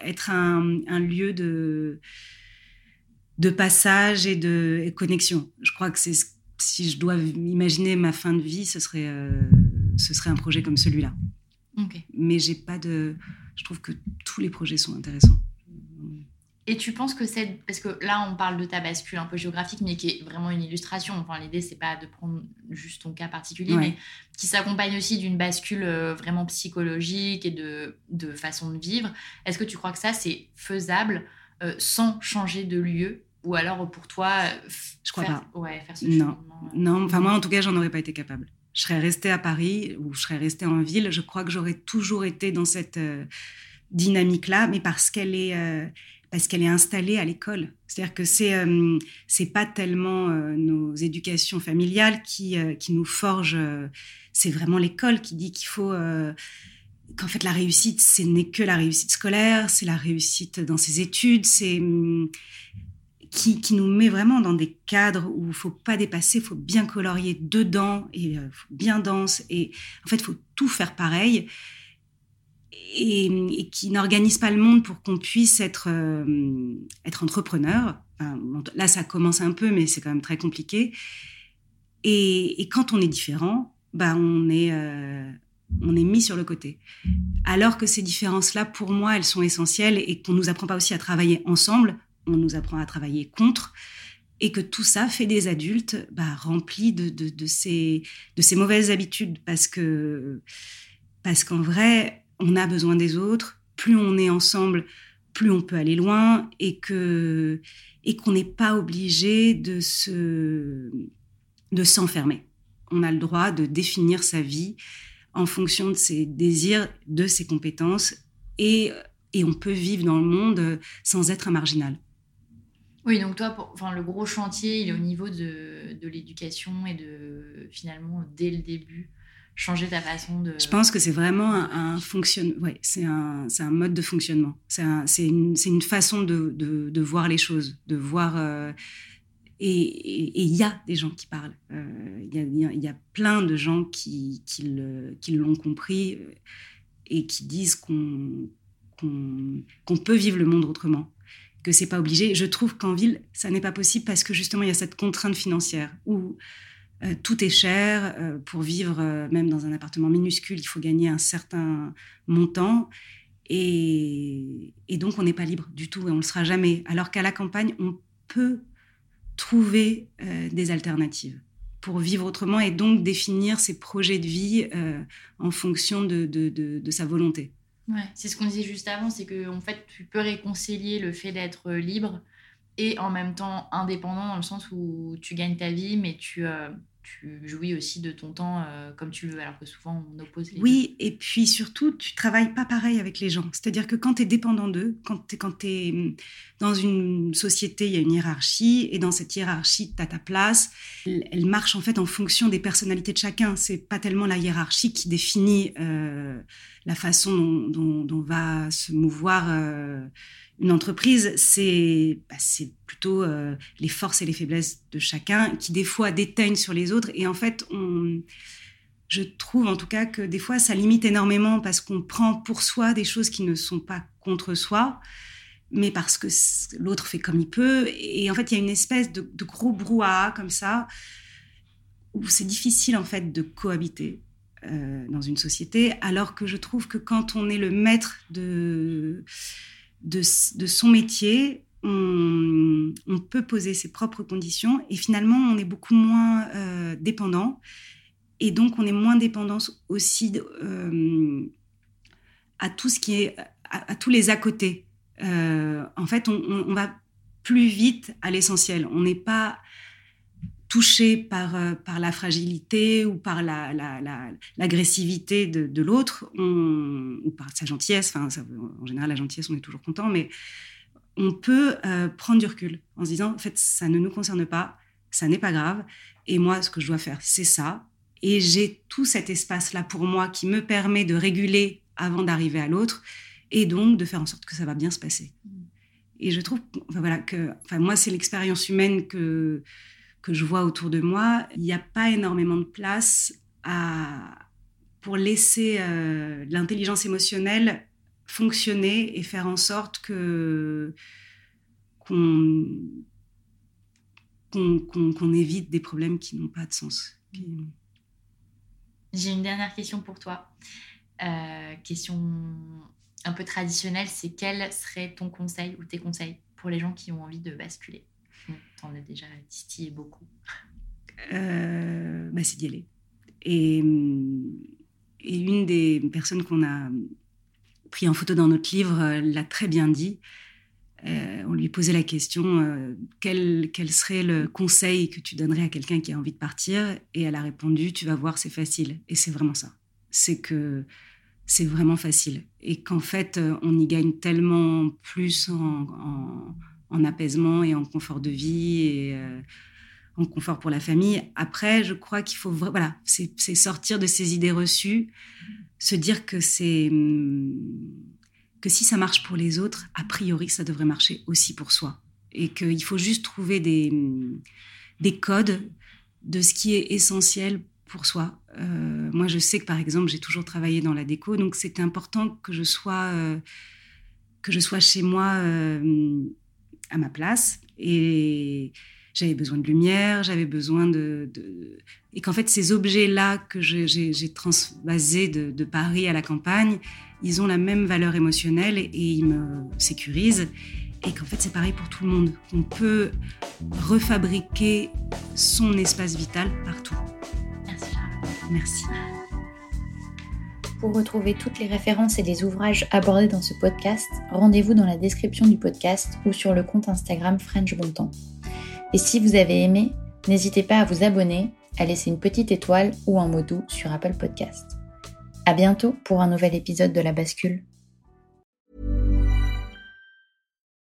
être un, un, lieu de, de passage et de connexion. Je crois que c'est ce si je dois imaginer ma fin de vie, ce serait, euh, ce serait un projet comme celui-là. Mais j'ai pas de. Je trouve que tous les projets sont intéressants. Et tu penses que c'est parce que là on parle de ta bascule un peu géographique, mais qui est vraiment une illustration. Enfin, l'idée c'est pas de prendre juste ton cas particulier, mais qui s'accompagne aussi d'une bascule euh, vraiment psychologique et de, de façon de vivre. Est-ce que tu crois que ça c'est faisable euh, sans changer de lieu? Ou alors pour toi, je crois pas. Ouais, faire ce non, non. Enfin moi en tout cas, j'en aurais pas été capable. Je serais restée à Paris ou je serais restée en ville. Je crois que j'aurais toujours été dans cette euh, dynamique-là, mais parce qu'elle est euh, parce qu'elle est installée à l'école. C'est-à-dire que c'est euh, pas tellement nos éducations familiales qui qui nous forgent. c'est vraiment l'école qui dit qu'il faut qu'en fait la réussite, ce n'est que la réussite scolaire, c'est la réussite dans ses études, c'est qui, qui, nous met vraiment dans des cadres où il faut pas dépasser, il faut bien colorier dedans et euh, bien dense et en fait il faut tout faire pareil et, qui n'organise pas le monde pour qu'on puisse être euh, être entrepreneur. là ça commence un peu mais c'est quand même très compliqué et, quand on est différent, bah on est euh, on est mis sur le côté. Alors que ces différences-là, pour moi, elles sont essentielles et qu'on nous apprend pas aussi à travailler ensemble on nous apprend à travailler contre, et que tout ça fait des adultes bah, remplis de, de, ces, de ces mauvaises habitudes, parce que parce qu'en vrai, on a besoin des autres. Plus on est ensemble, plus on peut aller loin, et que et qu'on n'est pas obligé de se de s'enfermer. On a le droit de définir sa vie en fonction de ses désirs, de ses compétences, et, et on peut vivre dans le monde sans être un marginal. Oui, donc toi, enfin, le gros chantier, il est au niveau de, de l'éducation et de finalement, dès le début, changer ta façon de... Je pense que c'est vraiment un, fonctionnement, ouais, c'est un, un, mode de fonctionnement. C'est une, une, façon de, de, voir les choses, de voir... Euh, et il y a des gens qui parlent. Euh, il y, y, a plein de gens qui, qui l'ont compris euh, et qui disent qu'on qu'on peut vivre le monde autrement que c'est pas obligé. Je trouve qu'en ville, ça n'est pas possible parce que justement, il y a cette contrainte financière où euh, tout est cher. Euh, pour vivre, euh, même dans un appartement minuscule, il faut gagner un certain montant. Et, donc, on n'est pas libre du tout et on ne le sera jamais. Alors qu'à la campagne, on peut trouver des alternatives pour vivre autrement et donc définir ses projets de vie en fonction de sa volonté. Ouais, c'est ce qu'on disait juste avant, c'est que en fait, tu peux réconcilier le fait d'être libre et en même temps indépendant dans le sens où tu gagnes ta vie, mais tu, euh, tu jouis aussi de ton temps euh, comme tu veux, alors que souvent on oppose les Oui, et puis surtout, tu travailles pas pareil avec les gens. C'est-à-dire que quand tu es dépendant d'eux, quand tu es, es, dans une société, il y a une hiérarchie, et dans cette hiérarchie, tu as ta place. Elle, marche en fait en fonction des personnalités de chacun. C'est pas tellement la hiérarchie qui définit euh, la façon dont, dont, dont, va se mouvoir une entreprise, c'est bah, plutôt euh, les forces et les faiblesses de chacun qui des fois déteignent sur les autres. Et en fait, je trouve en tout cas que des fois, ça limite énormément parce qu'on prend pour soi des choses qui ne sont pas contre soi, mais parce que l'autre fait comme il peut. Et en fait, il y a une espèce de, gros brouhaha comme ça où c'est difficile en fait de cohabiter. Euh, dans une société, alors que je trouve que quand on est le maître de, de, son métier, on, peut poser ses propres conditions et finalement on est beaucoup moins euh, dépendant et donc on est moins dépendant aussi euh, à tout ce qui est à, tous les à côté. Euh, en fait, on, va plus vite à l'essentiel. On n'est pas touché par, par la fragilité ou par l'agressivité la, de, de l'autre, ou par sa gentillesse. Enfin, en général, la gentillesse, on est toujours content, mais on peut euh, prendre du recul en se disant, en fait, ça ne nous concerne pas, ça n'est pas grave, et moi, ce que je dois faire, c'est ça. Et j'ai tout cet espace-là pour moi qui me permet de réguler avant d'arriver à l'autre, et donc de faire en sorte que ça va bien se passer. Et je trouve, enfin, voilà, que, enfin, moi, c'est l'expérience humaine que que je vois autour de moi, il n'y a pas énormément de place à, pour laisser euh, l'intelligence émotionnelle fonctionner et faire en sorte que qu'on qu'on évite des problèmes qui n'ont pas de sens. J'ai une dernière question pour toi. Euh, question un peu traditionnelle, c'est quel serait ton conseil ou tes conseils pour les gens qui ont envie de basculer? On a déjà distillé beaucoup euh, bah, C'est d'y aller. Et, une des personnes qu'on a pris en photo dans notre livre euh, l'a très bien dit. Euh, on lui posait la question quel, quel, serait le conseil que tu donnerais à quelqu'un qui a envie de partir? Et elle a répondu tu vas voir, c'est facile. Et c'est vraiment ça. C'est que c'est vraiment facile. Et qu'en fait, on y gagne tellement plus en apaisement et en confort de vie et euh, en confort pour la famille. Après, je crois qu'il faut voilà, c'est sortir de ces idées reçues, se dire que c'est hum, que si ça marche pour les autres, a priori, ça devrait marcher aussi pour soi. et qu'il faut juste trouver des, des codes de ce qui est essentiel pour soi. Euh, moi, je sais que par exemple, j'ai toujours travaillé dans la déco, donc c'était important que je sois euh, que je sois chez moi euh, à ma place et j'avais besoin de lumière, j'avais besoin de, et qu'en fait ces objets-là que j'ai transvasés de, de, Paris à la campagne, ils ont la même valeur émotionnelle et, ils me sécurisent et qu'en fait c'est pareil pour tout le monde, qu'on peut refabriquer son espace vital partout. Merci. Pour retrouver toutes les références et les ouvrages abordés dans ce podcast, rendez-vous dans la description du podcast ou sur le compte Instagram French Bontemps. Et si vous avez aimé, n'hésitez pas à vous abonner, à laisser une petite étoile ou un mot doux sur Apple Podcast. À bientôt pour un nouvel épisode de La Bascule.